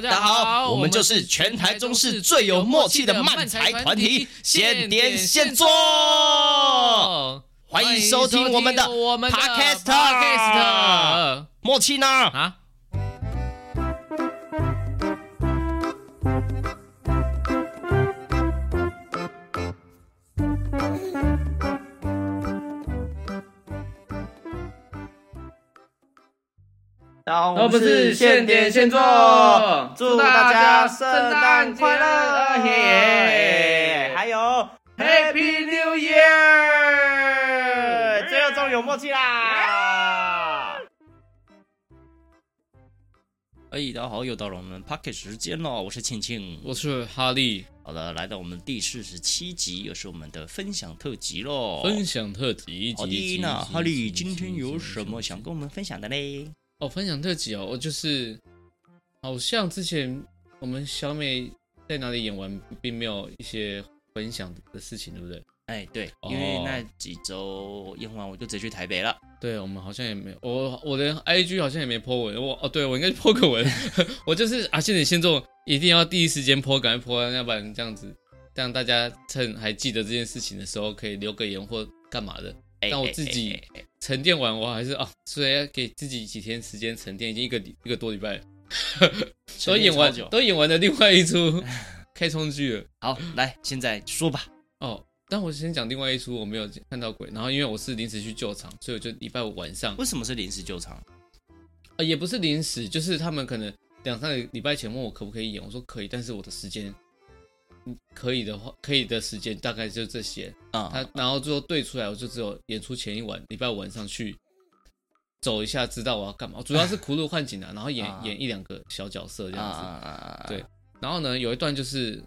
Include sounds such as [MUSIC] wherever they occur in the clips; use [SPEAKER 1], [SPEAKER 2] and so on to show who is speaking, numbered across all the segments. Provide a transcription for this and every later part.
[SPEAKER 1] 大家好，我们就是全台中市最有默契的漫才团体，现点现做，欢迎收听我们的 Podcast，默契呢？啊？
[SPEAKER 2] 我们是现点现做，祝大家圣诞快乐！耶，还有 Happy New Year！最后终于有默契啦！
[SPEAKER 1] 哎，大家好，又到了我们 Pocket 时间了，我是庆庆，
[SPEAKER 3] 我是哈利。
[SPEAKER 1] 好的，来到我们第四十七集，又是我们的分享特辑喽！
[SPEAKER 3] 分享特辑，
[SPEAKER 1] 好的，那哈利今天有什么想跟我们分享的嘞？
[SPEAKER 3] 哦，分享特辑哦，我就是好像之前我们小美在哪里演完，并没有一些分享的事情，对不对？
[SPEAKER 1] 哎，对，因为那几周演完，我就直接去台北了。
[SPEAKER 3] 对，我们好像也没有，我我的 IG 好像也没 po 文，我哦，对我应该 po 个文，[LAUGHS] 我就是啊，现在先做一定要第一时间 po，赶快 po，要不然这样子，让大家趁还记得这件事情的时候，可以留个言或干嘛的。但我自己沉淀完，我还是啊，所以要给自己几天时间沉淀，已经一个一个多礼拜，[LAUGHS] 都演完都演完了另外一出 [LAUGHS] 开冲剧了。
[SPEAKER 1] 好，来现在说吧。
[SPEAKER 3] 哦，但我先讲另外一出，我没有看到鬼。然后因为我是临时去救场，所以我就礼拜五晚上。
[SPEAKER 1] 为什么是临时救场？
[SPEAKER 3] 啊，也不是临时，就是他们可能两三个礼拜前问我可不可以演，我说可以，但是我的时间。可以的话，可以的时间大概就这些啊。他然后最后对出来，我就只有演出前一晚，礼拜五晚上去走一下，知道我要干嘛。主要是苦路幻景啊，[LAUGHS] 然后演演一两个小角色这样子。对，然后呢，有一段就是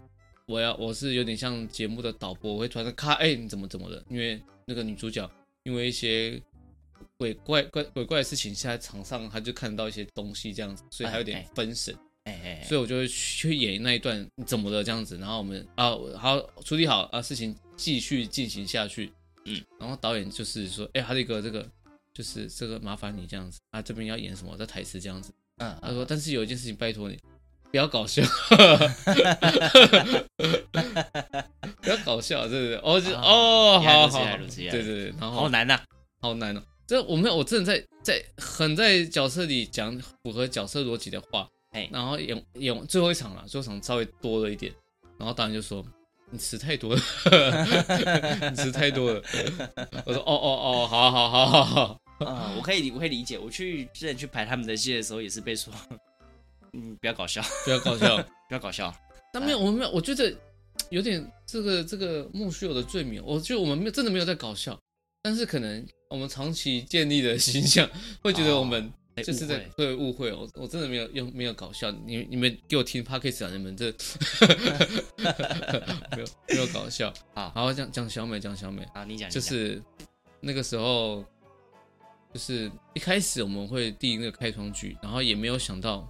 [SPEAKER 3] 我要我是有点像节目的导播，我会突然咔，哎，你怎么怎么的？因为那个女主角因为一些鬼怪怪鬼怪的事情，现在场上她就看到一些东西这样子，所以还有点分神。哎哎，所以我就会去演那一段怎么的这样子，然后我们啊好处理好啊，事情继续进行下去，嗯，然后导演就是说，哎，还有一个这个就是这个麻烦你这样子啊，这边要演什么的台词这样子，嗯，他说，但是有一件事情拜托你，不要搞笑，[LAUGHS] 不要搞笑，对不对？哦就哦，好好，对对对，然后
[SPEAKER 1] 好难呐，
[SPEAKER 3] 好难哦，这我没有，我真的在在很在角色里讲符合角色逻辑的话。哎，然后演演最后一场了，最后一场稍微多了一点，然后导演就说：“你词太多了，[LAUGHS] [LAUGHS] 你词太多了。[LAUGHS] ”我说：“哦哦哦，好好好好好，
[SPEAKER 1] 嗯，我可以我可以理解。我去之前去排他们的戏的时候，也是被说，嗯，不要搞笑，
[SPEAKER 3] 不要搞笑，
[SPEAKER 1] 不要搞笑。
[SPEAKER 3] 但没有，我们没有，我觉得有点这个这个莫须有的罪名。我觉得我们没有真的没有在搞笑，但是可能我们长期建立的形象会觉得我们。”就是在会误会哦，我真的没有用，没有搞笑。你你们给我听 Podcast 啊，你们这 [LAUGHS] 没有没有搞笑好。好，讲讲小美，讲小美
[SPEAKER 1] 啊，你讲
[SPEAKER 3] 就是那个时候，就是一开始我们会递那个开窗剧，然后也没有想到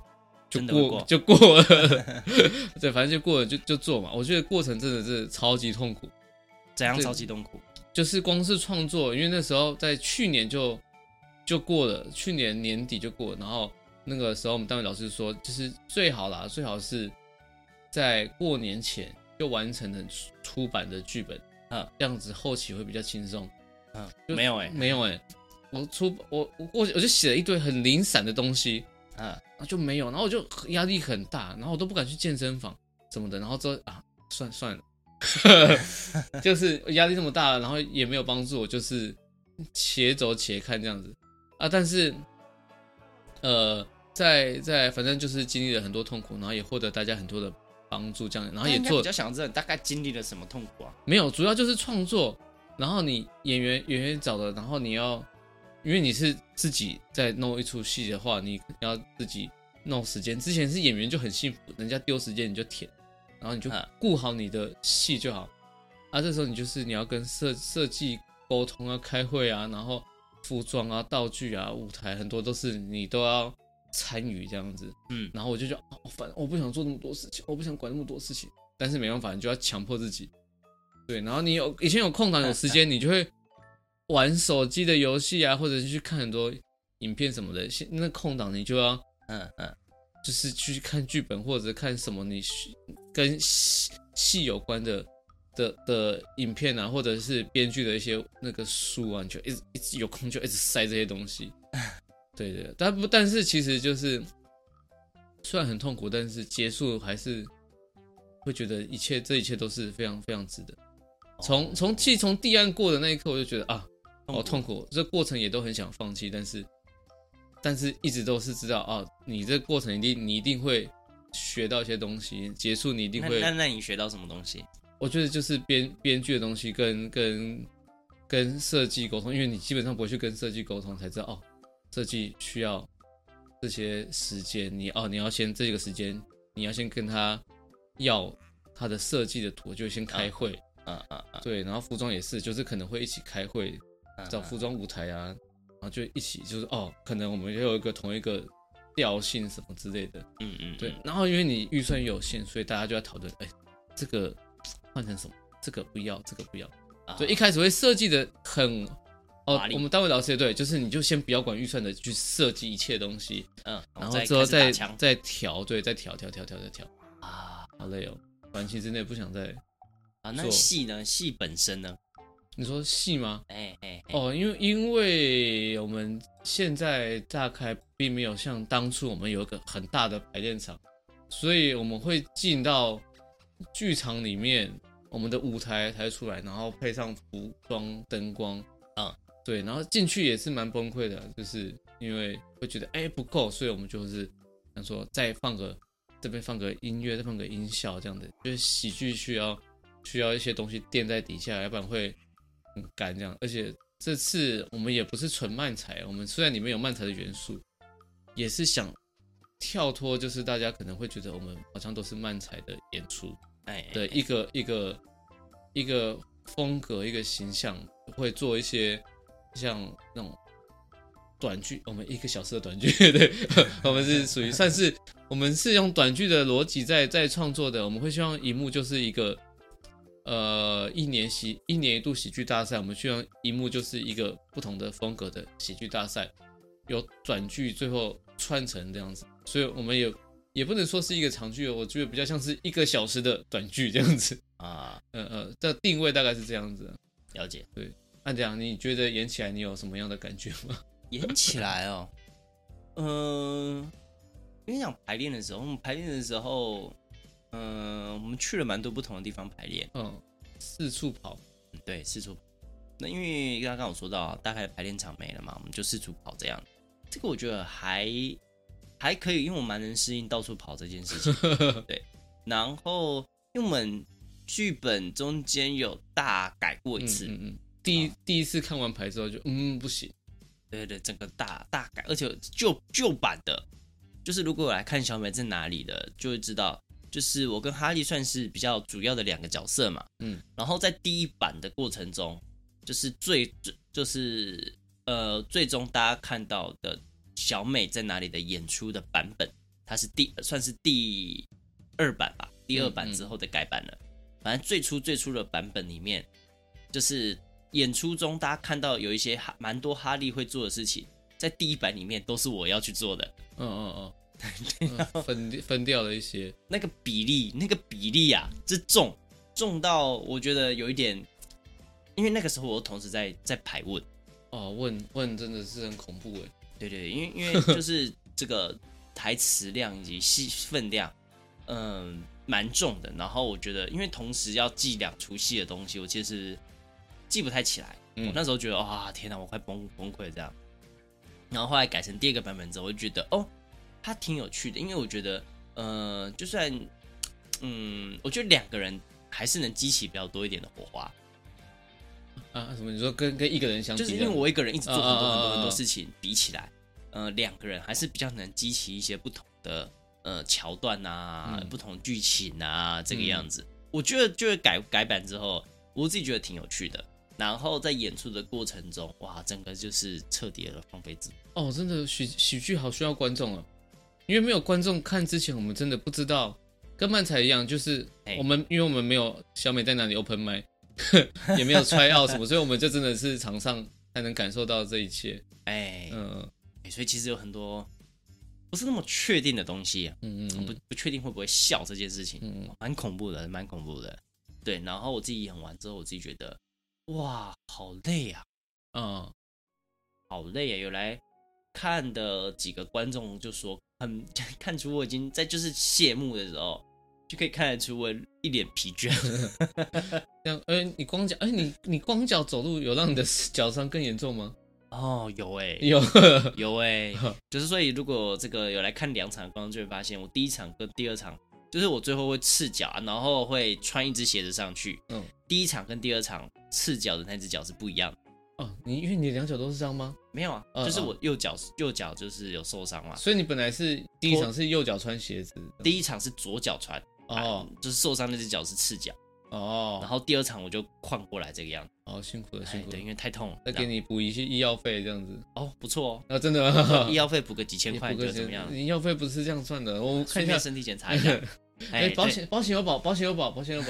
[SPEAKER 3] 就过，过就过了，[LAUGHS] 对，反正就过了就就做嘛。我觉得过程真的是超级痛苦，
[SPEAKER 1] 怎样超级痛苦？
[SPEAKER 3] 就是光是创作，因为那时候在去年就。就过了，去年年底就过了，然后那个时候我们单位老师说，就是最好啦，最好是在过年前就完成了出版的剧本，啊，这样子后期会比较轻松。
[SPEAKER 1] 嗯，没有哎，
[SPEAKER 3] 没有哎，我出我我过我就写了一堆很零散的东西，啊，就没有，然后我就压力很大，然后我都不敢去健身房什么的，然后之后啊，算算了，[LAUGHS] 就是压力这么大，然后也没有帮助我，就是且走且看这样子。啊，但是，呃，在在反正就是经历了很多痛苦，然后也获得大家很多的帮助，这样，然后也做。
[SPEAKER 1] 比较想知道大概经历了什么痛苦啊？
[SPEAKER 3] 没有，主要就是创作，然后你演员演员找的，然后你要，因为你是自己在弄一出戏的话，你要自己弄时间。之前是演员就很幸福，人家丢时间你就填，然后你就顾好你的戏就好。啊，这时候你就是你要跟设设计沟通啊，开会啊，然后。服装啊、道具啊、舞台，很多都是你都要参与这样子，嗯，然后我就觉得反正，我不想做那么多事情，我不想管那么多事情，但是没办法，你就要强迫自己，对，然后你有以前有空档有时间，你就会玩手机的游戏啊，或者是去看很多影片什么的，现那空档你就要，嗯嗯，就是去看剧本或者看什么你跟戏戏有关的的的影片啊，或者是编剧的一些那个书啊，你就一直一直有空就一直塞这些东西。[LAUGHS] 对对，但不但是其实就是虽然很痛苦，但是结束还是会觉得一切这一切都是非常非常值得。从从其实从递案过的那一刻，我就觉得啊，好痛苦，这过程也都很想放弃，但是但是一直都是知道啊，你这过程一定你一定会学到一些东西，结束你一定会。
[SPEAKER 1] 那那，那你学到什么东西？
[SPEAKER 3] 我觉得就是编编剧的东西跟跟跟设计沟通，因为你基本上不会去跟设计沟通，才知道哦，设计需要这些时间，你哦你要先这个时间，你要先跟他要他的设计的图，就先开会。啊
[SPEAKER 1] 嗯嗯嗯，
[SPEAKER 3] 对，然后服装也是，就是可能会一起开会，找服装舞台啊，然后就一起就是哦，可能我们也有一个同一个调性什么之类的，
[SPEAKER 1] 嗯嗯，
[SPEAKER 3] 对。然后因为你预算有限，所以大家就要讨论，哎，这个换成什么？这个不要，这个不要。所以一开始会设计的很哦，我们单位老师也对，就是你就先不要管预算的去设计一切东西，嗯，然后之后再再调，对，再调调调调再调啊，好累哦，短期之内不想再。
[SPEAKER 1] 啊，那戏呢？戏本身呢？
[SPEAKER 3] 你说戏吗？
[SPEAKER 1] 哎哎
[SPEAKER 3] 哦，因为因为我们现在大概并没有像当初我们有一个很大的排练场，所以我们会进到剧场里面，我们的舞台才出来，然后配上服装、灯光，
[SPEAKER 1] 啊，
[SPEAKER 3] 对，然后进去也是蛮崩溃的，就是因为会觉得哎不够，所以我们就是想说再放个这边放个音乐，再放个音效这样的，就是喜剧需要。需要一些东西垫在底下，要不然会很干这样。而且这次我们也不是纯漫才，我们虽然里面有漫才的元素，也是想跳脱，就是大家可能会觉得我们好像都是漫才的演出，哎，的一个一个一个风格，一个形象，会做一些像那种短剧，我们一个小时的短剧，[LAUGHS] 对，我们是属于算是我们是用短剧的逻辑在在创作的，我们会希望一幕就是一个。呃，一年喜一年一度喜剧大赛，我们希望一幕就是一个不同的风格的喜剧大赛，有短剧最后串成这样子，所以我们也也不能说是一个长剧，我觉得比较像是一个小时的短剧这样子啊，[LAUGHS] 嗯嗯，这定位大概是这样子，
[SPEAKER 1] 了解。
[SPEAKER 3] 对，那这样你觉得演起来你有什么样的感觉吗？[LAUGHS]
[SPEAKER 1] 演起来哦，嗯、呃，因为讲排练的时候，我们排练的时候。嗯，我们去了蛮多不同的地方排练，
[SPEAKER 3] 嗯，四处跑，
[SPEAKER 1] 对，四处跑。那因为刚刚我说到，大概排练场没了嘛，我们就四处跑这样。这个我觉得还还可以，因为我蛮能适应到处跑这件事情。[LAUGHS] 对，然后因为我们剧本中间有大改过一次，
[SPEAKER 3] 嗯嗯，第一、哦、第一次看完牌之后就嗯不行，
[SPEAKER 1] 对对，整个大大改，而且旧旧版的，就是如果我来看小美在哪里的，就会知道。就是我跟哈利算是比较主要的两个角色嘛，
[SPEAKER 3] 嗯，
[SPEAKER 1] 然后在第一版的过程中，就是最最就是呃最终大家看到的小美在哪里的演出的版本，它是第算是第二版吧，第二版之后的改版了。嗯嗯，反正最初最初的版本里面，就是演出中大家看到有一些哈蛮多哈利会做的事情，在第一版里面都是我要去做的。
[SPEAKER 3] 嗯嗯 [LAUGHS] 嗯。分分掉了一些，
[SPEAKER 1] 那个比例，那个比例啊，这重重到我觉得有一点，因为那个时候我同时在在排问，
[SPEAKER 3] 哦，问问真的是很恐怖哎，
[SPEAKER 1] 对对，因为因为 [LAUGHS] 就是这个台词量以及戏分量，嗯，蛮重的。然后我觉得，因为同时要记两出戏的东西，我其实记不太起来。嗯、我那时候觉得，哇，天哪，我快崩崩溃这样。然后后来改成第二个版本之后，我就觉得，哦。他挺有趣的，因为我觉得，呃，就算，嗯，我觉得两个人还是能激起比较多一点的火花。
[SPEAKER 3] 啊？什么？你说跟跟一个人相比，
[SPEAKER 1] 就是因为我一个人一直做很多很多很多，事情，比起来，呃，两个人还是比较能激起一些不同的呃桥段啊，嗯、不同剧情啊，这个样子。嗯、我觉得就是改改版之后，我自己觉得挺有趣的。然后在演出的过程中，哇，整个就是彻底的放飞自我。
[SPEAKER 3] 哦，真的喜喜剧好需要观众啊。因为没有观众看之前，我们真的不知道，跟漫才一样，就是我们，因为我们没有小美在哪里 open mic，[LAUGHS] 也没有 try out 什么，所以我们就真的是场上才能感受到这一切。
[SPEAKER 1] 哎，嗯，所以其实有很多不是那么确定的东西，
[SPEAKER 3] 嗯嗯，
[SPEAKER 1] 不不确定会不会笑这件事情，嗯，蛮恐怖的，蛮恐怖的。对，然后我自己演完之后，我自己觉得，哇，好累啊，
[SPEAKER 3] 嗯，
[SPEAKER 1] 好累啊！有来看的几个观众就说，很 [LAUGHS] 看出我已经在就是谢幕的时候，就可以看得出我一脸疲倦。[LAUGHS]
[SPEAKER 3] 这样，哎，你光脚，哎，你你光脚走路有让你的脚伤更严重吗？
[SPEAKER 1] 哦，有哎、欸，[LAUGHS]
[SPEAKER 3] 有
[SPEAKER 1] 有哎、欸，[LAUGHS] 就是所以如果这个有来看两场的观众就会发现，我第一场跟第二场。就是我最后会赤脚，然后会穿一只鞋子上去。
[SPEAKER 3] 嗯，
[SPEAKER 1] 第一场跟第二场赤脚的那只脚是不一样的。
[SPEAKER 3] 哦，你因为你两脚都是伤吗？
[SPEAKER 1] 没有啊，
[SPEAKER 3] 嗯、
[SPEAKER 1] 就是我右脚右脚就是有受伤嘛。
[SPEAKER 3] 所以你本来是第一场是右脚穿鞋子，
[SPEAKER 1] 第一场是左脚穿。
[SPEAKER 3] 哦、
[SPEAKER 1] 啊，就是受伤那只脚是赤脚。
[SPEAKER 3] 哦，
[SPEAKER 1] 然后第二场我就换过来这个样子。
[SPEAKER 3] 哦，辛苦了，辛苦了。
[SPEAKER 1] 对，因为太痛了。
[SPEAKER 3] 再给你补一些医药费这样子。
[SPEAKER 1] 哦，不错哦。
[SPEAKER 3] 啊，真的吗？[LAUGHS]
[SPEAKER 1] 医药费补个几千块，觉得怎么样？
[SPEAKER 3] 医药费不是这样算的，我看一下
[SPEAKER 1] 身体检查一下。[LAUGHS]
[SPEAKER 3] 哎，保险保险有保，保险有保，保险有保。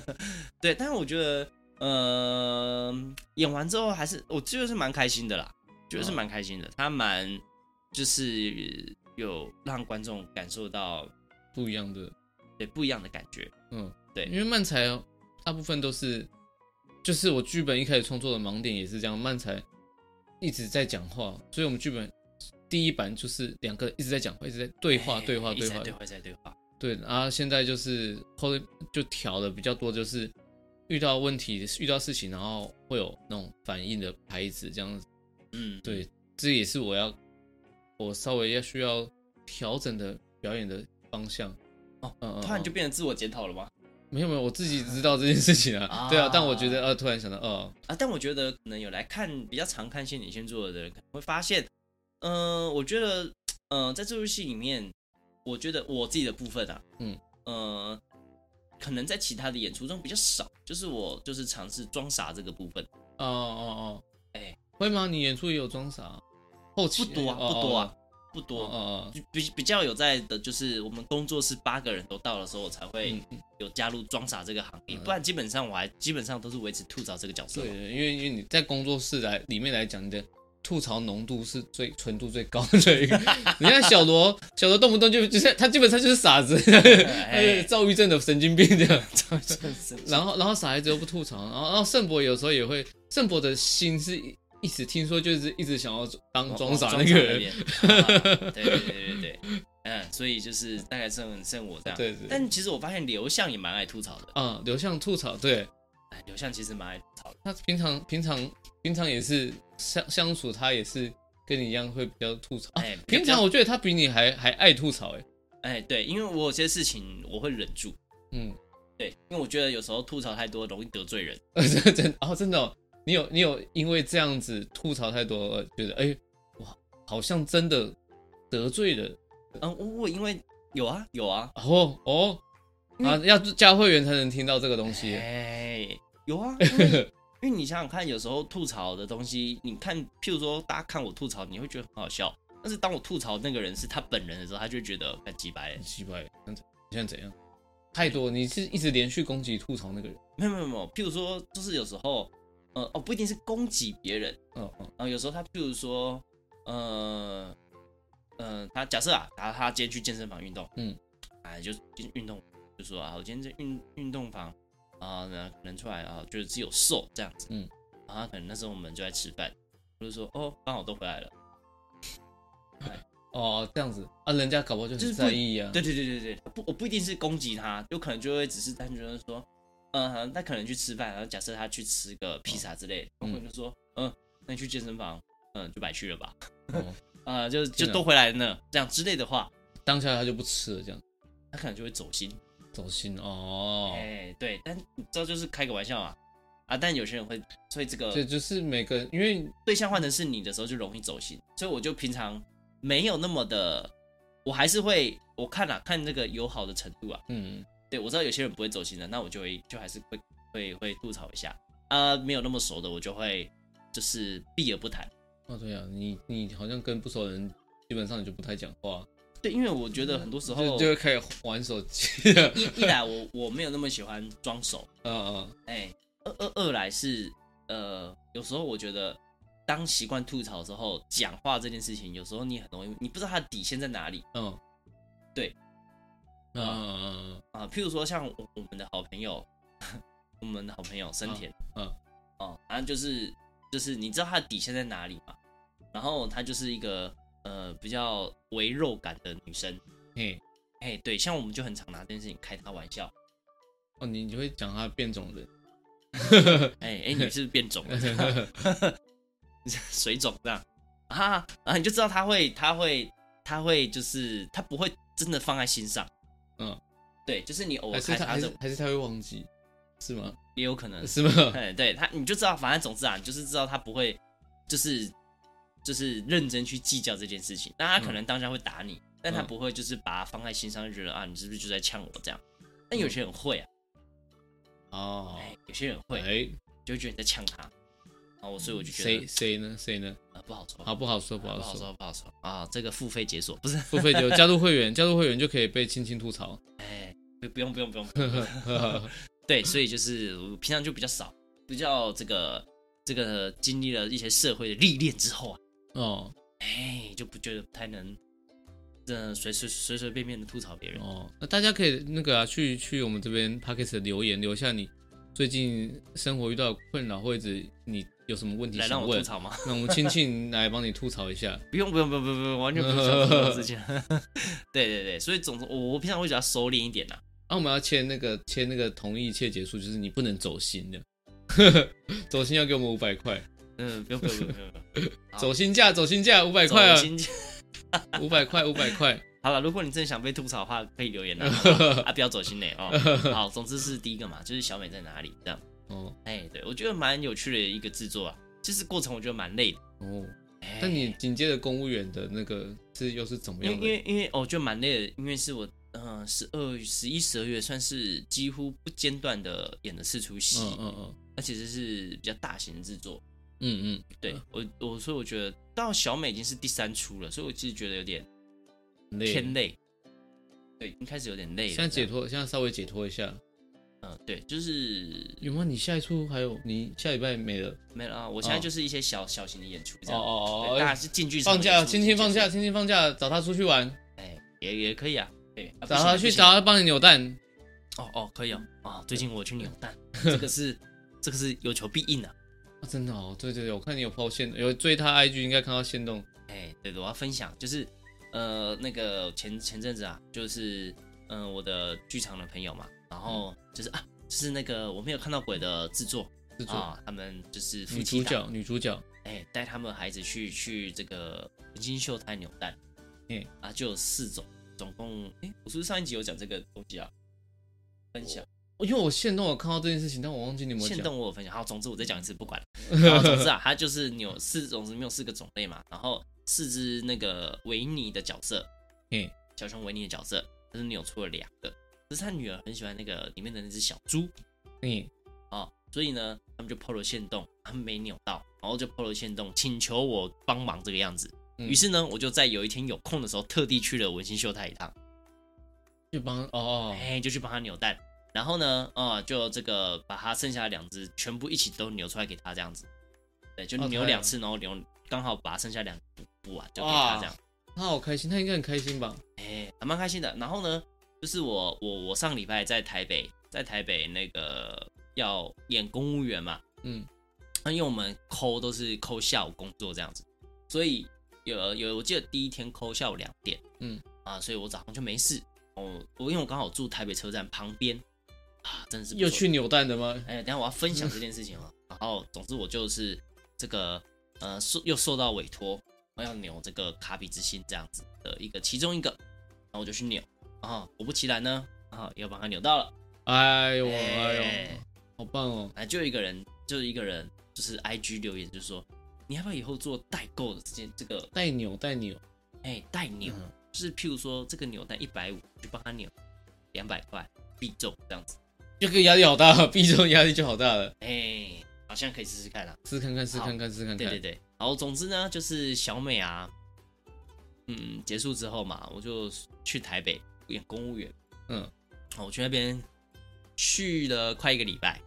[SPEAKER 3] [LAUGHS]
[SPEAKER 1] 对，但是我觉得，呃，演完之后还是我觉得是蛮开心的啦，觉得是蛮开心的。他蛮就是有让观众感受到
[SPEAKER 3] 不一样的，
[SPEAKER 1] 对，不一样的感觉。
[SPEAKER 3] 嗯，
[SPEAKER 1] 对，
[SPEAKER 3] 因为漫才大部分都是，就是我剧本一开始创作的盲点也是这样，漫才一直在讲话，所以我们剧本第一版就是两个一直在讲话，一直在对话，对话，对话，
[SPEAKER 1] 对话，在对话。
[SPEAKER 3] 对，然后现在就是后来就调的比较多，就是遇到问题、遇到事情，然后会有那种反应的牌子这样子。
[SPEAKER 1] 嗯，
[SPEAKER 3] 对，这也是我要我稍微要需要调整的表演的方向。
[SPEAKER 1] 哦，突然就变成自我检讨了吗？
[SPEAKER 3] 没有没有，我自己知道这件事情啊。对啊，但我觉得呃，突然想到，哦
[SPEAKER 1] 啊，但我觉得可能有来看比较常看《仙女星座》的人，可能会发现，嗯，我觉得，嗯，在这部戏里面。我觉得我自己的部分啊，
[SPEAKER 3] 嗯
[SPEAKER 1] 呃，可能在其他的演出中比较少，就是我就是尝试装傻这个部分。
[SPEAKER 3] 哦哦哦，
[SPEAKER 1] 哎、欸，
[SPEAKER 3] 会吗？你演出也有装傻？后期
[SPEAKER 1] 不多啊，不多啊，不多。比比较有在的，就是我们工作室八个人都到的时候，我才会有加入装傻这个行业。不然基本上我还基本上都是维持吐槽这个角色。
[SPEAKER 3] 对，因为因为你在工作室来里面来讲你的。吐槽浓度是最纯度最高的 [LAUGHS] 一个。你看小罗，小罗动不动就就是他基本上就是傻子，哎，[LAUGHS] 躁郁症的神经病这样。[LAUGHS] 然后然后傻孩子又不吐槽，然后然后圣博有时候也会，圣博的心是一直听说就是一直想要当装傻那个人。
[SPEAKER 1] 对对对对对，嗯，所以就是大概剩剩我这样。
[SPEAKER 3] 对对。
[SPEAKER 1] 但其实我发现刘向也蛮爱吐槽的。
[SPEAKER 3] 嗯，刘向吐槽，对。
[SPEAKER 1] 哎，刘向其实蛮爱吐槽的。
[SPEAKER 3] 他平常平常平常也是。相相处，他也是跟你一样会比较吐槽。哎、啊，平常我觉得他比你还还爱吐槽。哎，
[SPEAKER 1] 哎，对，因为我有些事情我会忍住。
[SPEAKER 3] 嗯，
[SPEAKER 1] 对，因为我觉得有时候吐槽太多容易得罪人。[LAUGHS]
[SPEAKER 3] 真哦，真的、哦，你有你有因为这样子吐槽太多，而觉得哎，哇，好像真的得罪了。
[SPEAKER 1] 嗯，我我因为有啊有啊。
[SPEAKER 3] 哦哦，啊，要加会员才能听到这个东西。
[SPEAKER 1] 哎，有啊。[LAUGHS] 因为你想想看，有时候吐槽的东西，你看，譬如说大家看我吐槽，你会觉得很好笑。但是当我吐槽那个人是他本人的时候，他就觉得很鸡掰，
[SPEAKER 3] 很鸡掰。你现在怎样？太多，你是一直连续攻击吐槽那个人？
[SPEAKER 1] 没有没有没有。譬如说，就是有时候，呃哦，不一定是攻击别人，
[SPEAKER 3] 嗯嗯。
[SPEAKER 1] 然后有时候他譬如说，呃呃，他假设啊，他他今天去健身房运动，
[SPEAKER 3] 嗯，
[SPEAKER 1] 哎，就运动，就说啊，我今天在运运动房。啊，那可能出来啊，就是只有瘦这样子，
[SPEAKER 3] 嗯，
[SPEAKER 1] 然后可能那时候我们就在吃饭，我就说哦，刚好都回来了，[LAUGHS]
[SPEAKER 3] 哦，这样子啊，人家搞不好就是在意啊，
[SPEAKER 1] 对对对对对，不，我不一定是攻击他，有可能就会只是单纯的说，嗯，他可能去吃饭，然后假设他去吃个披萨之类，我可能就说，嗯，那你去健身房，嗯，就白去了吧，[LAUGHS] 啊，就就都回来了呢，这样之类的话，
[SPEAKER 3] 当下他就不吃了，这样，
[SPEAKER 1] 他可能就会走心。
[SPEAKER 3] 走心哦，
[SPEAKER 1] 哎、欸，对，但这就是开个玩笑嘛，啊，但有些人会，所以这个，
[SPEAKER 3] 对，就是每个人，因为
[SPEAKER 1] 对象换成是你的时候，就容易走心，所以我就平常没有那么的，我还是会，我看啊，看这个友好的程度啊，
[SPEAKER 3] 嗯，
[SPEAKER 1] 对，我知道有些人不会走心的，那我就会，就还是会，会，会吐槽一下，啊，没有那么熟的，我就会就是避而不谈。
[SPEAKER 3] 哦，对啊，你你好像跟不熟的人，基本上你就不太讲话。
[SPEAKER 1] 对，因为我觉得很多时候
[SPEAKER 3] 就，就会开始玩手机。
[SPEAKER 1] 一一来我我没有那么喜欢装熟，[LAUGHS]
[SPEAKER 3] 嗯嗯，
[SPEAKER 1] 哎，二二二来是呃，有时候我觉得当习惯吐槽之后，讲话这件事情，有时候你很容易，你不知道他的底线在哪里。
[SPEAKER 3] 嗯，
[SPEAKER 1] 对，
[SPEAKER 3] 嗯嗯嗯
[SPEAKER 1] 啊，譬如说像我我们的好朋友，[LAUGHS] 我们的好朋友森田，
[SPEAKER 3] 嗯，
[SPEAKER 1] 哦、嗯，反正就是就是你知道他的底线在哪里嘛？然后她就是一个呃比较微肉感的女生，
[SPEAKER 3] 嘿，
[SPEAKER 1] 哎，对，像我们就很常拿这件事情开她玩笑。
[SPEAKER 3] 哦，你你会讲她变种人？[LAUGHS]
[SPEAKER 1] 哎哎，你是不是变种了？[LAUGHS] 水肿这样啊？啊你就知道他会，他会，他会，就是他不会真的放在心上。嗯，对，就是你偶尔开他，
[SPEAKER 3] 还是还是他会忘记，是吗？
[SPEAKER 1] 也有可能
[SPEAKER 3] 是吗？
[SPEAKER 1] 哎，对他，你就知道，反正总之啊，你就是知道他不会，就是就是认真去计较这件事情。那他可能当下会打你，但他不会就是把它放在心上，就觉得啊，你是不是就在呛我这样？但有些人会啊。哦，哎，有些人会，哎，就会觉得你在呛他，然后所以我就觉得
[SPEAKER 3] 谁谁呢？谁呢？
[SPEAKER 1] 啊，不好说，
[SPEAKER 3] 好不好说？不好
[SPEAKER 1] 说，不好说啊！这个付费解锁不是
[SPEAKER 3] 付费解锁，加入会员，加入会员就可以被轻轻吐槽。[LAUGHS]
[SPEAKER 1] 哎，不不用不用不用，[LAUGHS] 对，所以就是我平常就比较少，比较这个这个经历了一些社会的历练之后啊，哦，哎，就不觉得不太能。嗯，随随随随便便的吐槽别人
[SPEAKER 3] 哦。那大家可以那个啊，去去我们这边 Podcast 的留言，留下你最近生活遇到困扰，或者你有什么问题想问，来让我吐槽吗？那我们亲戚来帮你吐槽一下。
[SPEAKER 1] 不用不用不用不用不用，完全不用这种事情。[LAUGHS] 对对对，所以总之我我平常会比较收敛一点呐。
[SPEAKER 3] 那、啊、我们要签那个签那个同意，一切结束，就是你不能走心的。[LAUGHS] 走心要给我们五百块。
[SPEAKER 1] 嗯，不用不用不用不 [LAUGHS]
[SPEAKER 3] 走心价走心价五百块啊。[LAUGHS] 五百块，五百块。
[SPEAKER 1] 好了，如果你真的想被吐槽的话，可以留言啊，啊不要走心嘞哦。好，总之是第一个嘛，就是小美在哪里这样。哦，哎，对我觉得蛮有趣的一个制作啊。其实过程我觉得蛮累的哦。
[SPEAKER 3] 但你紧接着公务员的那个是又是怎么样的？
[SPEAKER 1] 因为因为我觉得蛮累的，因为是我嗯十二十一十二月算是几乎不间断的演了四出戏。嗯嗯嗯。那其实是比较大型的制作。嗯嗯，对我我所以我觉得到小美已经是第三出了，所以我其实觉得有点偏累，对，已经开始有点累了。
[SPEAKER 3] 现在解脱，现在稍微解脱一下。
[SPEAKER 1] 嗯，对，就是
[SPEAKER 3] 有吗？你下一出还有？你下礼拜没了？
[SPEAKER 1] 没了啊！我现在就是一些小小型的演出这样。哦哦哦，大家是进剧
[SPEAKER 3] 场放假，轻轻放假，轻轻放假，找他出去玩。
[SPEAKER 1] 哎，也也可以啊。
[SPEAKER 3] 对，找他去找他帮你扭蛋。
[SPEAKER 1] 哦哦，可以哦。啊，最近我去扭蛋，[LAUGHS] 这个是这个是有求必应的。
[SPEAKER 3] 啊，真的哦，对对对，我看你有抛线，有追他 IG，应该看到线动。
[SPEAKER 1] 哎，对的，我要分享，就是呃，那个前前阵子啊，就是嗯、呃，我的剧场的朋友嘛，然后就是、嗯、啊，就是那个我没有看到鬼的制作制作啊，他们就是
[SPEAKER 3] 女主角女主角，
[SPEAKER 1] 哎，带他们孩子去去这个文心秀台扭蛋，哎啊，就有四种，总共哎，我是不是上一集有讲这个东西啊？分享。
[SPEAKER 3] 因为我限动我看到这件事情，但我忘记你们
[SPEAKER 1] 现动我有分享。好，总之我再讲一次，不管了。[LAUGHS] 总之啊，它就是扭四种，没有四个种类嘛。然后四只那个维尼的角色，嗯，小熊维尼的角色，但是扭出了两个。可是他女儿很喜欢那个里面的那只小猪，嗯，啊，所以呢，他们就 PO 了限动，他们没扭到，然后就 PO 了限动，请求我帮忙这个样子。于是呢，我就在有一天有空的时候，特地去了文心秀泰一趟，
[SPEAKER 3] 去帮哦，
[SPEAKER 1] 哎，就去帮他扭蛋。然后呢，啊、嗯，就这个把他剩下的两只全部一起都扭出来给他这样子，对，就扭两次，然后扭刚好把剩下两补补完就给他这样。
[SPEAKER 3] 他好开心，他应该很开心吧？
[SPEAKER 1] 哎，还蛮开心的。然后呢，就是我我我上礼拜在台北，在台北那个要演公务员嘛，嗯，那因为我们抠都是抠下午工作这样子，所以有有我记得第一天抠下午两点，嗯啊，所以我早上就没事。哦，我因为我刚好住台北车站旁边。啊，真的是
[SPEAKER 3] 又去扭蛋的吗？
[SPEAKER 1] 哎，等下我要分享这件事情了。然后，总之我就是这个呃受又受到委托，我要扭这个卡比之心这样子的一个其中一个，然后我就去扭啊，果不其然呢，啊，又把它扭到了。
[SPEAKER 3] 哎呦哎呦，好棒哦！
[SPEAKER 1] 哎，就一个人，就一个人，就是 IG 留言，就是说你要不要以后做代购的这件这个
[SPEAKER 3] 代扭代扭，
[SPEAKER 1] 哎，代扭，就是譬如说这个扭蛋一百五，就帮他扭两百块必中这样子。
[SPEAKER 3] 这个压力好大，必中压力就好大了。
[SPEAKER 1] 哎、欸，好像可以试试看啦，
[SPEAKER 3] 试看看，试看看，试看看。对
[SPEAKER 1] 对对，好，总之呢，就是小美啊，嗯，结束之后嘛，我就去台北演公务员。嗯，我去那边去了快一个礼拜，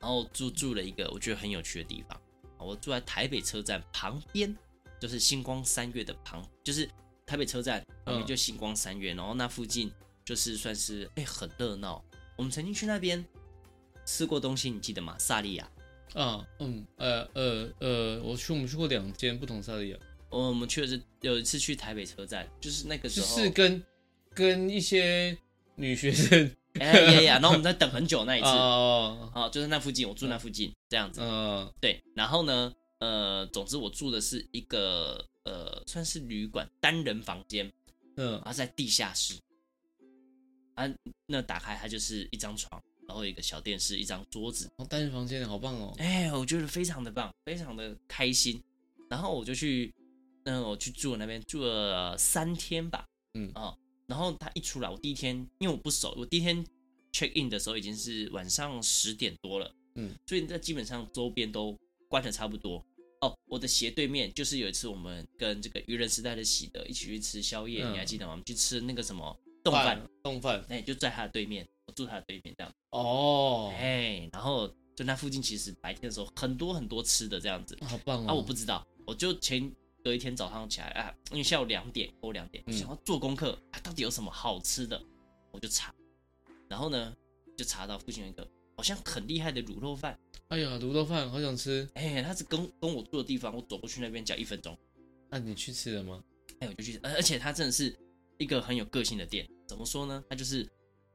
[SPEAKER 1] 然后住住了一个我觉得很有趣的地方。我住在台北车站旁边，就是星光三月的旁，就是台北车站旁边就星光三月，嗯、然后那附近就是算是哎、欸、很热闹。我们曾经去那边吃过东西，你记得吗？萨莉亚。
[SPEAKER 3] 啊，嗯，呃呃呃，我去我们去过两间不同萨莉亚。
[SPEAKER 1] 我们去的是有一次去台北车站，就是那个时候
[SPEAKER 3] 是跟跟一些女学生。
[SPEAKER 1] 哎 [LAUGHS] 呀呀！然后我们在等很久那一次哦，哦，就是那附近，我住那附近这样子。嗯，对。然后呢，呃，总之我住的是一个呃，算是旅馆单人房间，嗯，然后在地下室。啊，那打开它就是一张床，然后一个小电视，一张桌子。
[SPEAKER 3] 哦，单人房间好棒哦！
[SPEAKER 1] 哎，我觉得非常的棒，非常的开心。然后我就去，嗯，我去住那边住了三天吧。嗯啊。然后他一出来，我第一天因为我不熟，我第一天 check in 的时候已经是晚上十点多了，嗯，所以这基本上周边都关的差不多。哦，我的斜对面就是有一次我们跟这个愚人时代的喜德一起去吃宵夜，嗯、你还记得吗？我们去吃那个什么冻饭，
[SPEAKER 3] 冻饭，
[SPEAKER 1] 哎，就在他的对面，我住他的对面这样。
[SPEAKER 3] 哦，
[SPEAKER 1] 哎，然后就那附近其实白天的时候很多很多吃的这样子，
[SPEAKER 3] 好棒哦。
[SPEAKER 1] 啊，我不知道，我就前。隔一天早上起来啊，因为下午两点过两点，我想要做功课啊，到底有什么好吃的，我就查，然后呢，就查到附近有一个好像很厉害的卤肉饭。
[SPEAKER 3] 哎呀，卤肉饭好想吃！
[SPEAKER 1] 哎，他是跟跟我住的地方，我走过去那边只要一分钟。
[SPEAKER 3] 那、啊、你去吃了吗？
[SPEAKER 1] 哎，我就去，而且他真的是一个很有个性的店。怎么说呢？他就是，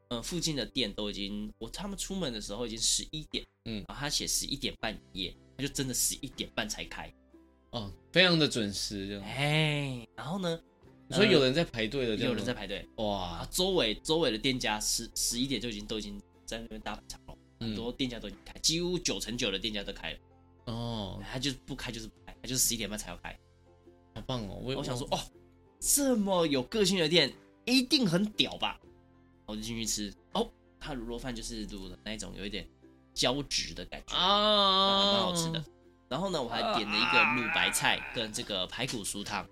[SPEAKER 1] 呃，附近的店都已经，我他们出门的时候已经十一点，嗯，然后他写十一点半营业，他就真的十一点半才开。
[SPEAKER 3] 哦，非常的准时，这样。
[SPEAKER 1] 哎，然后呢？
[SPEAKER 3] 所以有人在排队的，
[SPEAKER 1] 有人在排队。哇，周围周围的店家十十一点就已经都已经在那边大排长龙，很多店家都已经开，几乎九成九的店家都开了。哦，他就是不开就是不开，他就是十一点半才要开。
[SPEAKER 3] 好棒哦！我
[SPEAKER 1] 我想说，哦，这么有个性的店一定很屌吧？我就进去吃。哦，他卤肉饭就是卤的那一种有一点胶质的感觉啊，蛮好吃的。然后呢，我还点了一个卤白菜跟这个排骨酥汤，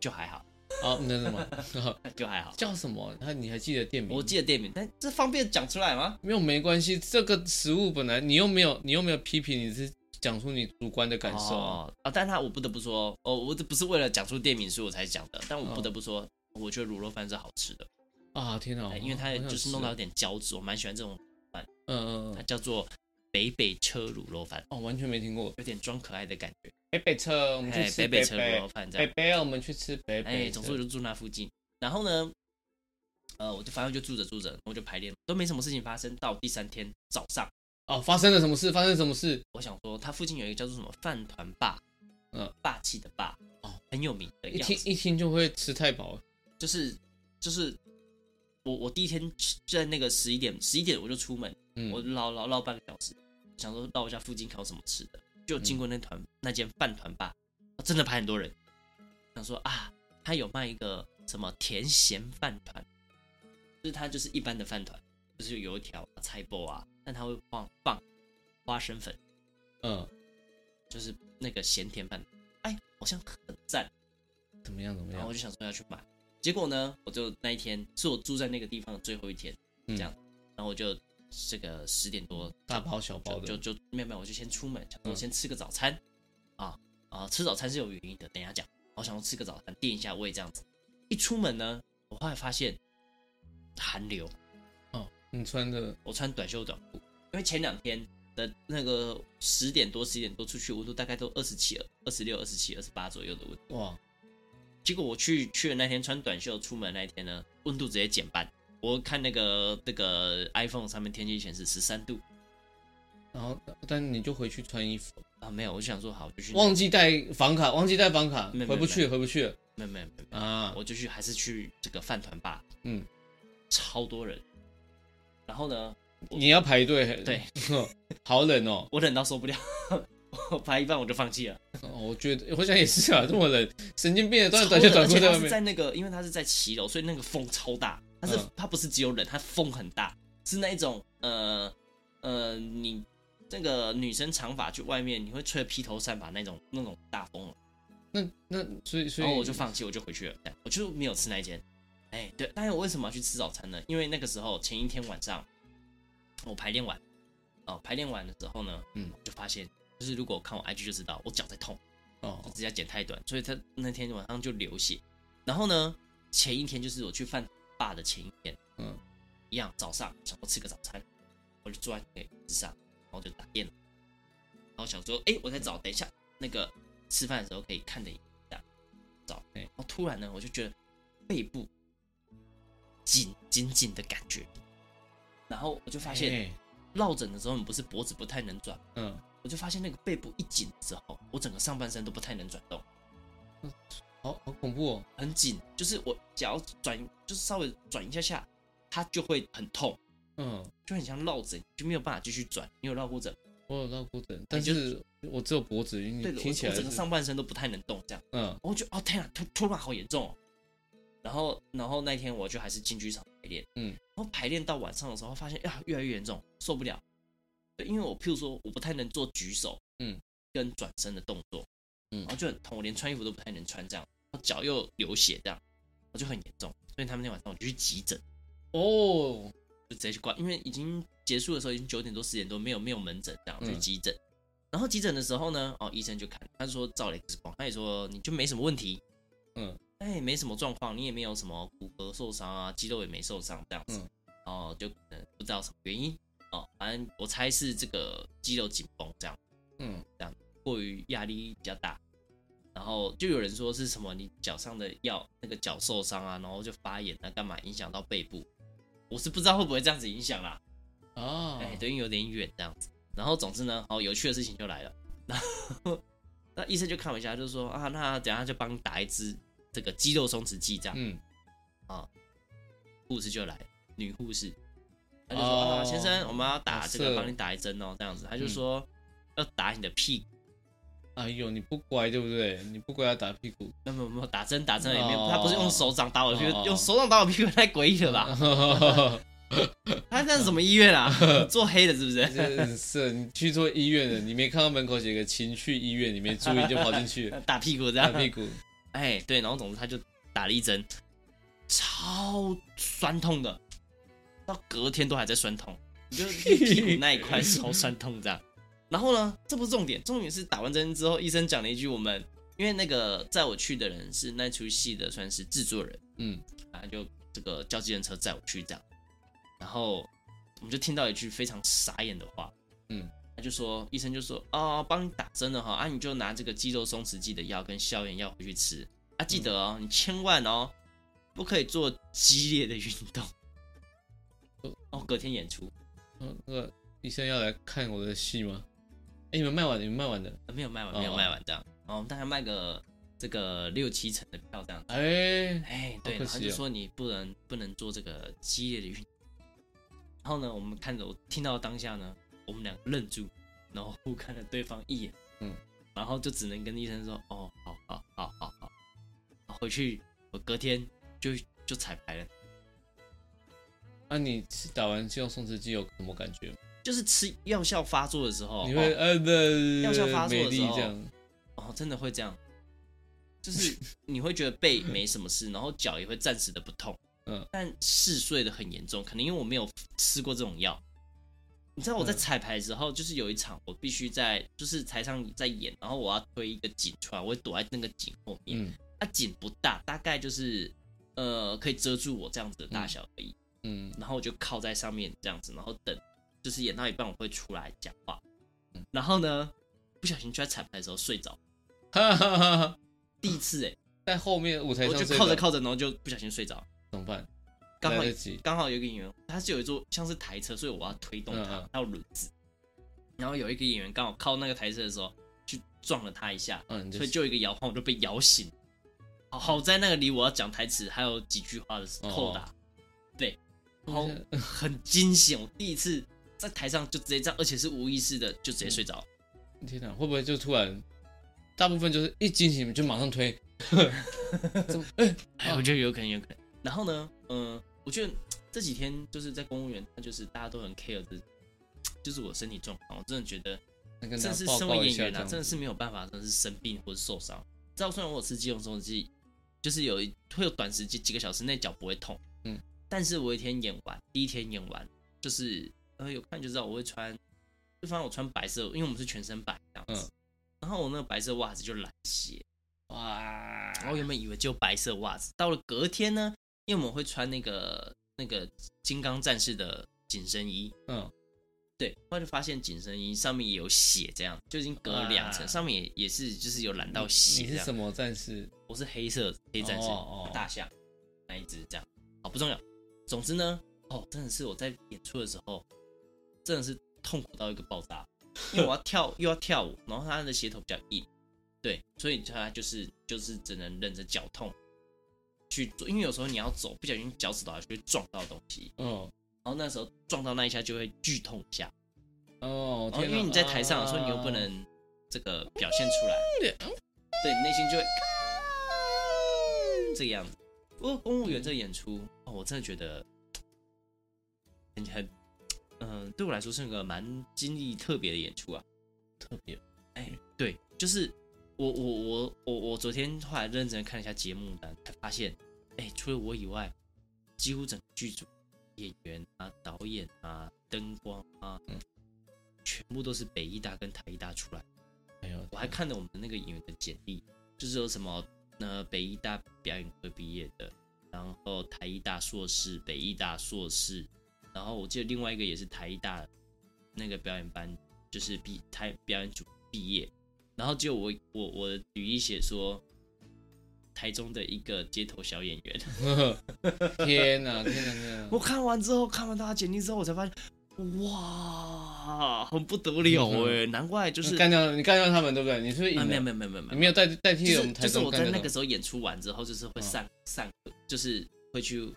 [SPEAKER 1] 就还好。
[SPEAKER 3] 哦，那什么，[LAUGHS]
[SPEAKER 1] 就还好。[LAUGHS]
[SPEAKER 3] 叫什么？他你还记得店名？
[SPEAKER 1] 我记得店名，但这方便讲出来吗？
[SPEAKER 3] 没有，没关系。这个食物本来你又没有，你又没有批评，你是讲出你主观的感受
[SPEAKER 1] 啊、哦。但他我不得不说，哦，我这不是为了讲出店名所以我才讲的，但我不得不说，哦、我觉得卤肉饭是好吃的
[SPEAKER 3] 啊！天哪，
[SPEAKER 1] 因为它就是弄到有点胶质，我蛮喜欢这种饭。嗯嗯，它叫做。北北车卤肉饭
[SPEAKER 3] 哦，完全没听过，
[SPEAKER 1] 有点装可爱的感觉。
[SPEAKER 3] 北北车，我们去吃北北
[SPEAKER 1] 车卤肉饭，
[SPEAKER 3] 北北，我们去吃北北。
[SPEAKER 1] 哎，总之我就住那附近。然后呢，呃，我就反正就住着住着，我就排练，都没什么事情发生。到第三天早上，
[SPEAKER 3] 哦，发生了什么事？发生什么事？
[SPEAKER 1] 我想说，他附近有一个叫做什么饭团霸，嗯，霸气的霸，哦，很有名的。
[SPEAKER 3] 一听一听就会吃太饱，
[SPEAKER 1] 就是就是，我我第一天就在那个十一点十一点我就出门，嗯，我绕绕绕半个小时。想说到我家附近看有什么吃的，就经过那团、嗯、那间饭团吧，真的排很多人。想说啊，他有卖一个什么甜咸饭团，就是他就是一般的饭团，就是有油条、菜包啊，但他会放放花生粉，嗯，就是那个咸甜饭，哎，好像很赞。
[SPEAKER 3] 怎么样？怎么样？
[SPEAKER 1] 然后我就想说要去买，结果呢，我就那一天是我住在那个地方的最后一天，这样，嗯、然后我就。这个十点多，
[SPEAKER 3] 大包小包的，
[SPEAKER 1] 就就没有没有，我就先出门，想说先吃个早餐，嗯、啊啊，吃早餐是有原因的，等一下讲。我想说吃个早餐，垫一下胃这样子。一出门呢，我后来发现寒流。
[SPEAKER 3] 哦，你穿的？
[SPEAKER 1] 我穿短袖短裤，因为前两天的那个十点多、十一点多出去，温度大概都二十七、二十六、二十七、二十八左右的温度。哇！结果我去去的那天穿短袖出门那一天呢，温度直接减半。我看那个那个 iPhone 上面天气显示十三度，
[SPEAKER 3] 然后但你就回去穿衣服
[SPEAKER 1] 啊？没有，我就想说好，就去
[SPEAKER 3] 忘记带房卡，忘记带房卡，回不去，回不去了。
[SPEAKER 1] 没有没有没有啊！我就去，还是去这个饭团吧。嗯，超多人。然后呢，
[SPEAKER 3] 你要排队？
[SPEAKER 1] 对，[LAUGHS]
[SPEAKER 3] 好冷哦，
[SPEAKER 1] 我冷到受不了，[LAUGHS] 我排一半我就放弃了。
[SPEAKER 3] 我觉得我想也是啊，这么冷，神经病的，短短袖短裤在外面。
[SPEAKER 1] 在那个，因为它是在骑楼，所以那个风超大。它是它不是只有冷，它风很大，是那一种呃呃，你这个女生长发去外面，你会吹披头散发那种那种大风。
[SPEAKER 3] 那那所以所以，
[SPEAKER 1] 然后我就放弃，我就回去了，我就没有吃那一间。哎，对，但是我为什么要去吃早餐呢？因为那个时候前一天晚上我排练完，哦，排练完的时候呢，嗯，就发现就是如果看我 IG 就知道我脚在痛，
[SPEAKER 3] 哦，
[SPEAKER 1] 指甲剪太短，所以他那天晚上就流血。然后呢，前一天就是我去饭爸的前一天，
[SPEAKER 3] 嗯，
[SPEAKER 1] 一样早上想要吃个早餐，我就坐在那个椅子上，然后就打电脑，然后想说，哎、欸，我在找，等一下那个吃饭的时候可以看的一下。找，哎，然后突然呢，我就觉得背部紧紧紧的感觉，然后我就发现落枕的时候，你不是脖子不太能转，
[SPEAKER 3] 嗯，
[SPEAKER 1] 我就发现那个背部一紧之后，我整个上半身都不太能转动。
[SPEAKER 3] 好好恐怖哦，
[SPEAKER 1] 很紧，就是我脚转，就是稍微转一下下，它就会很痛，
[SPEAKER 3] 嗯，
[SPEAKER 1] 就很像落枕，就没有办法继续转。你有落过枕？
[SPEAKER 3] 我有落过枕，但是我只有脖子，因为听起来
[SPEAKER 1] 我整个上半身都不太能动，这样，
[SPEAKER 3] 嗯，
[SPEAKER 1] 我就哦天啊，突突然好严重哦。然后，然后那天我就还是进剧场排练，
[SPEAKER 3] 嗯，
[SPEAKER 1] 然后排练到晚上的时候，发现呀越来越严重，受不了。对，因为我譬如说我不太能做举手，
[SPEAKER 3] 嗯，跟
[SPEAKER 1] 转身的动作。
[SPEAKER 3] 嗯，
[SPEAKER 1] 然后就很痛，我连穿衣服都不太能穿，这样，然后脚又流血，这样，我就很严重，所以他们那天晚上我就去急诊，
[SPEAKER 3] 哦，
[SPEAKER 1] 就直接去挂，因为已经结束的时候已经九点多十点多，没有没有门诊，这样去急诊，然后急诊的时候呢，哦，医生就看，他就说照了 X 光，他也说你就没什么问题，
[SPEAKER 3] 嗯，
[SPEAKER 1] 哎，没什么状况，你也没有什么骨骼受伤啊，肌肉也没受伤，这样子，哦，就可能不知道什么原因，哦，反正我猜是这个肌肉紧绷这样，
[SPEAKER 3] 嗯，
[SPEAKER 1] 这样。过于压力比较大，然后就有人说是什么你脚上的药那个脚受伤啊，然后就发炎啊，干嘛影响到背部？我是不知道会不会这样子影响啦。
[SPEAKER 3] 哦，
[SPEAKER 1] 哎，对，因为有点远这样子。然后总之呢，好有趣的事情就来了。然 [LAUGHS] 后那医生就看我一下，就说啊，那等下就帮你打一支这个肌肉松弛剂这样。
[SPEAKER 3] 嗯，
[SPEAKER 1] 啊，护士就来，女护士，他就说、哦、啊，先生，我们要打这个，帮你打一针哦，这样子。他就说、嗯、要打你的屁股。
[SPEAKER 3] 哎呦，你不乖对不对？你不乖要打屁股？
[SPEAKER 1] 没有没有，打针打针里面，他不是用手掌打我屁股，用手掌打我屁股太诡异了吧？[LAUGHS] 他那是什么医院啊？[LAUGHS] 做黑的是不是？
[SPEAKER 3] 是，你去做医院的，你没看到门口写个“情趣医院”，你没注意就跑进去 [LAUGHS]
[SPEAKER 1] 打屁股这样。
[SPEAKER 3] 打屁股，
[SPEAKER 1] 哎，对，然后总之他就打了一针，超酸痛的，到隔天都还在酸痛，你就屁股那一块超酸痛这样。然后呢，这不是重点，重点是打完针之后，医生讲了一句：“我们因为那个载我去的人是那出戏的，算是制作人，
[SPEAKER 3] 嗯，
[SPEAKER 1] 啊，就这个叫计程车载我去这样。然后我们就听到一句非常傻眼的话，
[SPEAKER 3] 嗯，
[SPEAKER 1] 他就说，医生就说，哦，帮你打针了哈，啊，你就拿这个肌肉松弛剂的药跟消炎药回去吃，啊，记得哦，你千万哦，不可以做激烈的运动。[LAUGHS] 哦，隔天演出，
[SPEAKER 3] 嗯，那个医生要来看我的戏吗？”哎，你们卖完了？你们卖完了？
[SPEAKER 1] 没有卖完，没有卖完这样。然后我们大概卖个这个六七成的票这样。
[SPEAKER 3] 哎
[SPEAKER 1] 哎，对，然后就说你不能不能做这个激烈的运动。然后呢，我们看着我听到当下呢，我们两个愣住，然后互看了对方一眼，
[SPEAKER 3] 嗯，
[SPEAKER 1] 然后就只能跟医生说，哦，好好好好好，回去我隔天就就彩排了。
[SPEAKER 3] 那你打完肌肉松弛剂有什么感觉？
[SPEAKER 1] 就是吃药效发作的时候，
[SPEAKER 3] 你会呃的
[SPEAKER 1] 药效发作的时候，哦，真的会这样，就是你会觉得背没什么事，[LAUGHS] 然后脚也会暂时的不痛，
[SPEAKER 3] 嗯，
[SPEAKER 1] 但嗜睡的很严重，可能因为我没有吃过这种药。你知道我在彩排的时候，就是有一场我必须在就是台上在演，然后我要推一个景出来，我会躲在那个景后面，
[SPEAKER 3] 嗯，
[SPEAKER 1] 它景不大，大概就是呃可以遮住我这样子的大小而已，
[SPEAKER 3] 嗯，
[SPEAKER 1] 然后我就靠在上面这样子，然后等。就是演到一半我会出来讲话，然后呢，不小心就在彩排的时候睡着，[LAUGHS] 第一次哎、欸，[LAUGHS]
[SPEAKER 3] 在后面舞台上
[SPEAKER 1] 我就靠着靠着，然后就不小心睡着，
[SPEAKER 3] 怎么办？
[SPEAKER 1] 刚好刚好有一个演员，他是有一座像是台车，所以我要推动他，他有轮子，然后有一个演员刚好靠那个台车的时候去撞了他一下，
[SPEAKER 3] 嗯，
[SPEAKER 1] 所以就一个摇晃我就被摇醒，好好在那个离我要讲台词还有几句话的时候对，然后很惊险，我第一次。在台上就直接这样，而且是无意识的就直接睡着。
[SPEAKER 3] 天哪，会不会就突然？大部分就是一惊醒就马上推。[LAUGHS] 哎、
[SPEAKER 1] 欸，我觉得有可能，有可能。然后呢，嗯、呃，我觉得这几天就是在公务员，他就是大家都很 care 的，就是我身体状况。我真的觉得，真的是身为演员啊，真的是没有办法，真的是生病或者受伤。知道虽然我有吃肌肉松弛剂，就是有一会有短时间几个小时内脚不会痛，
[SPEAKER 3] 嗯，
[SPEAKER 1] 但是我一天演完，第一天演完就是。有看就知道我会穿就发现我穿白色，因为我们是全身白这样子，嗯、然后我那个白色袜子就染血，哇！我原本以为就白色袜子，到了隔天呢，因为我们会穿那个那个金刚战士的紧身衣，嗯，对，后来就发现紧身衣上面也有血，这样就已经隔了两层，上面也也是就是有染到血。
[SPEAKER 3] 你是什么战士？
[SPEAKER 1] 我是黑色黑战士，哦哦、大象那一只这样，好不重要。总之呢，哦，真的是我在演出的时候，真的是。痛苦到一个爆炸，因为我要跳 [LAUGHS] 又要跳舞，然后他的鞋头比较硬，对，所以他就是就是只能忍着脚痛去做，因为有时候你要走，不小心脚趾头就会撞到东西，嗯，然后那时候撞到那一下就会剧痛一下，哦，因为你在台上的时候你又不能这个表现出来，对，内心就会这个样子。不过公务员这个演出，哦，我真的觉得很很。嗯，对我来说是个蛮经历特别的演出啊，特别，哎，对，就是我我我我我昨天后来认真看了一下节目单，才发现，哎，除了我以外，几乎整个剧组演员啊、导演啊、灯光啊，嗯，全部都是北艺大跟台艺大出来。哎呦，我还看了我们那个演员的简历，就是有什么呃北艺大表演科毕业的，然后台艺大硕士、北艺大硕士。然后我记得另外一个也是台艺大那个表演班，就是毕台表演组毕业，然后就我我我的履历写说台中的一个街头小演员。[LAUGHS]
[SPEAKER 3] 天哪天哪天哪！
[SPEAKER 1] 我看完之后，看完他简历之后，我才发现，哇，很不得了哎，难怪就是
[SPEAKER 3] 干掉你干掉他们对不对？你是不是
[SPEAKER 1] 没有没有没有没有
[SPEAKER 3] 你没有代代替我们台中，
[SPEAKER 1] 就是我在那个时候演出完之后，就是会上上，就是会去。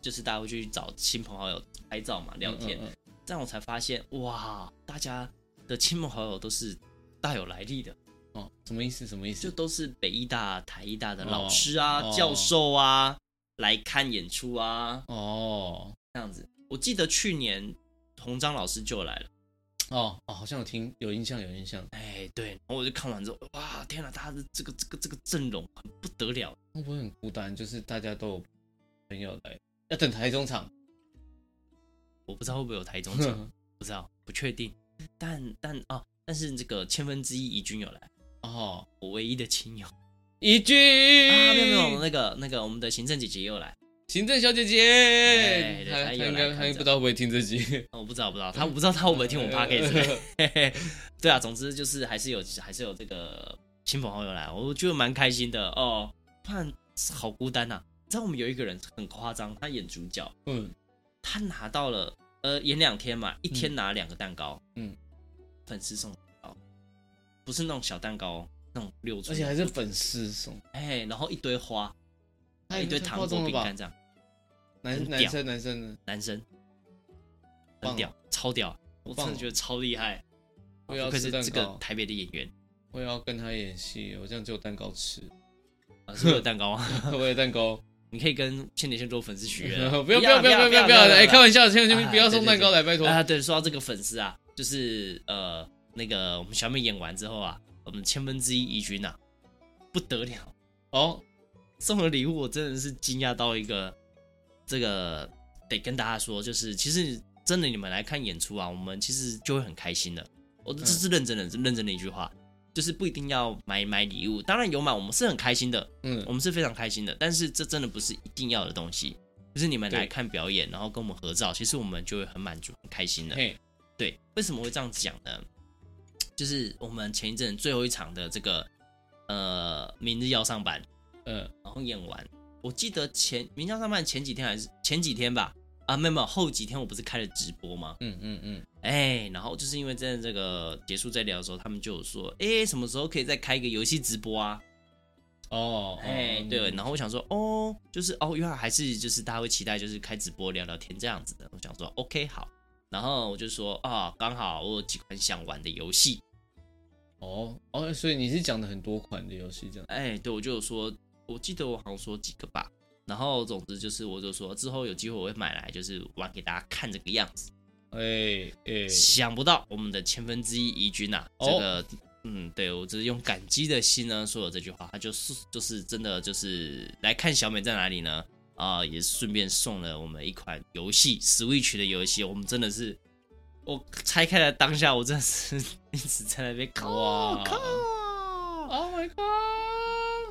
[SPEAKER 1] 就是大家会去找亲朋好友拍照嘛，聊天，嗯嗯嗯，这样我才发现哇，大家的亲朋好友都是大有来历的
[SPEAKER 3] 哦。什么意思？什么意思？
[SPEAKER 1] 就都是北医大、台医大的老师啊、哦、教授啊、哦、来看演出啊。哦，这样子。我记得去年洪章老师就来了。
[SPEAKER 3] 哦哦，好像有听有印象，有印象。
[SPEAKER 1] 哎，对。然后我就看完之后，哇，天哪，他的这个这个这个阵容很不得了。
[SPEAKER 3] 会不会很孤单？就是大家都有朋友来。要等台中场，
[SPEAKER 1] 我不知道会不会有台中场，不知道，不确定。但但啊，但是这个千分之一怡君有来哦，我唯一的亲友
[SPEAKER 3] 怡君
[SPEAKER 1] 啊，没有没有，那个那个我们的行政姐姐又来，
[SPEAKER 3] 行政小姐姐，她她应该她不知道会不会听这集，[LAUGHS]
[SPEAKER 1] 我不知道不知道，她我不知道她会不会听我们 podcast。[LAUGHS] 对啊，总之就是还是有还是有这个亲朋好友来，我觉得蛮开心的哦。不然好孤单呐。你知道我们有一个人很夸张，他演主角，嗯，他拿到了，呃，演两天嘛，一天拿两个蛋糕，嗯，粉丝送蛋糕，不是那种小蛋糕，那种六寸，
[SPEAKER 3] 而且还是粉丝送，
[SPEAKER 1] 哎，然后一堆花，还有一堆糖果饼干这样，
[SPEAKER 3] 男男生男生。的
[SPEAKER 1] 男生，很屌，超屌，我真的觉得超厉害，
[SPEAKER 3] 我要
[SPEAKER 1] 是这个台北的演员，
[SPEAKER 3] 我也要跟他演戏，我这样就有蛋糕吃，
[SPEAKER 1] 啊，是有蛋糕啊，[LAUGHS]
[SPEAKER 3] 我有蛋糕。
[SPEAKER 1] 你可以跟千年先做粉丝许愿，[LAUGHS]
[SPEAKER 3] 不要不要不要不要不要！哎，开玩笑，千年先不要送蛋糕来，拜托
[SPEAKER 1] 啊！对，说到这个粉丝啊，就是呃，那个我们小美演完之后啊，我们千分之一怡君呐，不得了哦，送的礼物我真的是惊讶到一个，这个得跟大家说，就是其实真的你们来看演出啊，我们其实就会很开心的，我这是认真的，是认真的一句话。就是不一定要买买礼物，当然有买，我们是很开心的，嗯，我们是非常开心的。但是这真的不是一定要的东西，就是你们来看表演，然后跟我们合照，其实我们就会很满足、很开心的。对，为什么会这样讲呢？就是我们前一阵最后一场的这个呃，明日要上班，嗯，然后演完，我记得前明日要上班前几天还是前几天吧。啊，没有没有，后几天我不是开了直播吗？嗯嗯嗯，哎、然后就是因为在这个结束在聊的时候，他们就有说，哎、欸，什么时候可以再开一个游戏直播啊？哦，哎、对，然后我想说，哦，就是哦，原来还是就是大家会期待，就是开直播聊聊天这样子的。我想说，OK，好，然后我就说，啊，刚好我有几款想玩的游戏。
[SPEAKER 3] 哦哦，所以你是讲的很多款的游戏这样？
[SPEAKER 1] 哎、欸，对，我就有说，我记得我好像说几个吧。然后，总之就是，我就说之后有机会我会买来，就是玩给大家看这个样子。哎哎，欸、想不到我们的千分之一怡君呐，这个，哦、嗯，对我只是用感激的心呢说了这句话，他就是就是真的就是来看小美在哪里呢？啊、呃，也顺便送了我们一款游戏，Switch 的游戏，我们真的是我拆开了当下，我真的是一直在那边靠
[SPEAKER 3] 哇
[SPEAKER 1] 靠
[SPEAKER 3] ，Oh my god！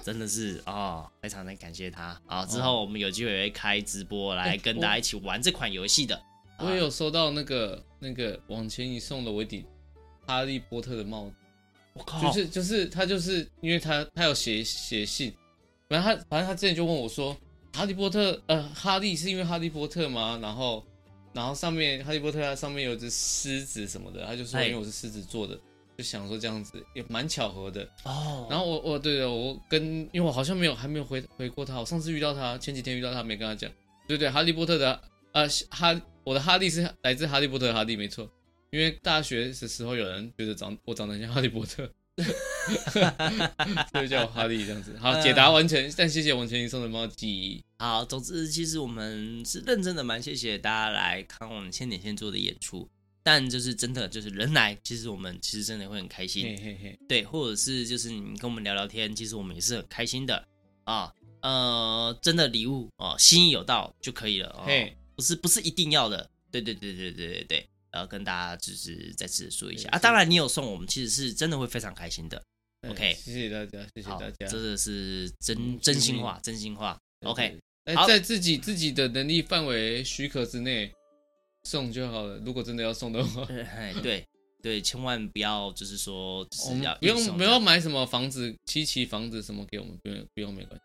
[SPEAKER 1] 真的是啊、哦，非常的感谢他啊！之后我们有机会会开直播来跟大家一起玩这款游戏的。
[SPEAKER 3] 我也有收到那个那个往前一送的我一顶哈利波特的帽子。我靠！就是就是他就是因为他他有写写信，反正他反正他之前就问我说，哈利波特呃哈利是因为哈利波特吗？然后然后上面哈利波特它上面有只狮子什么的，他就说因为我是狮子座的，就想说这样子也蛮巧合的哦。然后我我对的我跟因为我好像没有还没有回回过他，我上次遇到他前几天遇到他没跟他讲，对对哈利波特的呃哈我的哈利是来自哈利波特的哈利没错。因为大学的时候，有人觉得长我长得像哈利波特，[LAUGHS] 所以叫我哈利这样子。好，解答完成，但谢谢王千一送的猫记。
[SPEAKER 1] 好，总之其实我们是认真的，蛮谢谢大家来看我们千点线做的演出。但就是真的，就是人来，其实我们其实真的会很开心。
[SPEAKER 3] 嘿嘿嘿，
[SPEAKER 1] 对，或者是就是你跟我们聊聊天，其实我们也是很开心的啊。呃，真的礼物哦，心意有到就可以了哦，不是不是一定要的。对对对对对对对。然后跟大家就是再次说一下啊，当然你有送我们，其实是真的会非常开心的。OK，
[SPEAKER 3] 谢谢大家，谢谢大家，
[SPEAKER 1] 这个是真真心话，真心话。OK，
[SPEAKER 3] 在自己自己的能力范围许可之内送就好了。如果真的要送的话，[LAUGHS]
[SPEAKER 1] 哎对对，千万不要就是说就是要
[SPEAKER 3] 不用不要买什么房子七期房子什么给我们，不用不用没关系。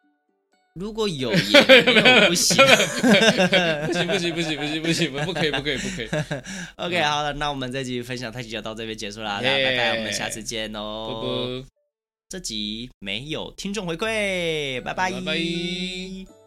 [SPEAKER 1] 如果有也 [LAUGHS] 没有不行，[LAUGHS]
[SPEAKER 3] 不行不行不行不行不行不可以不可以不可以。
[SPEAKER 1] OK，好了，那我们这集分享太极就到这边结束了，大家拜拜，我们下次见哦。这集没有听众回馈，拜拜。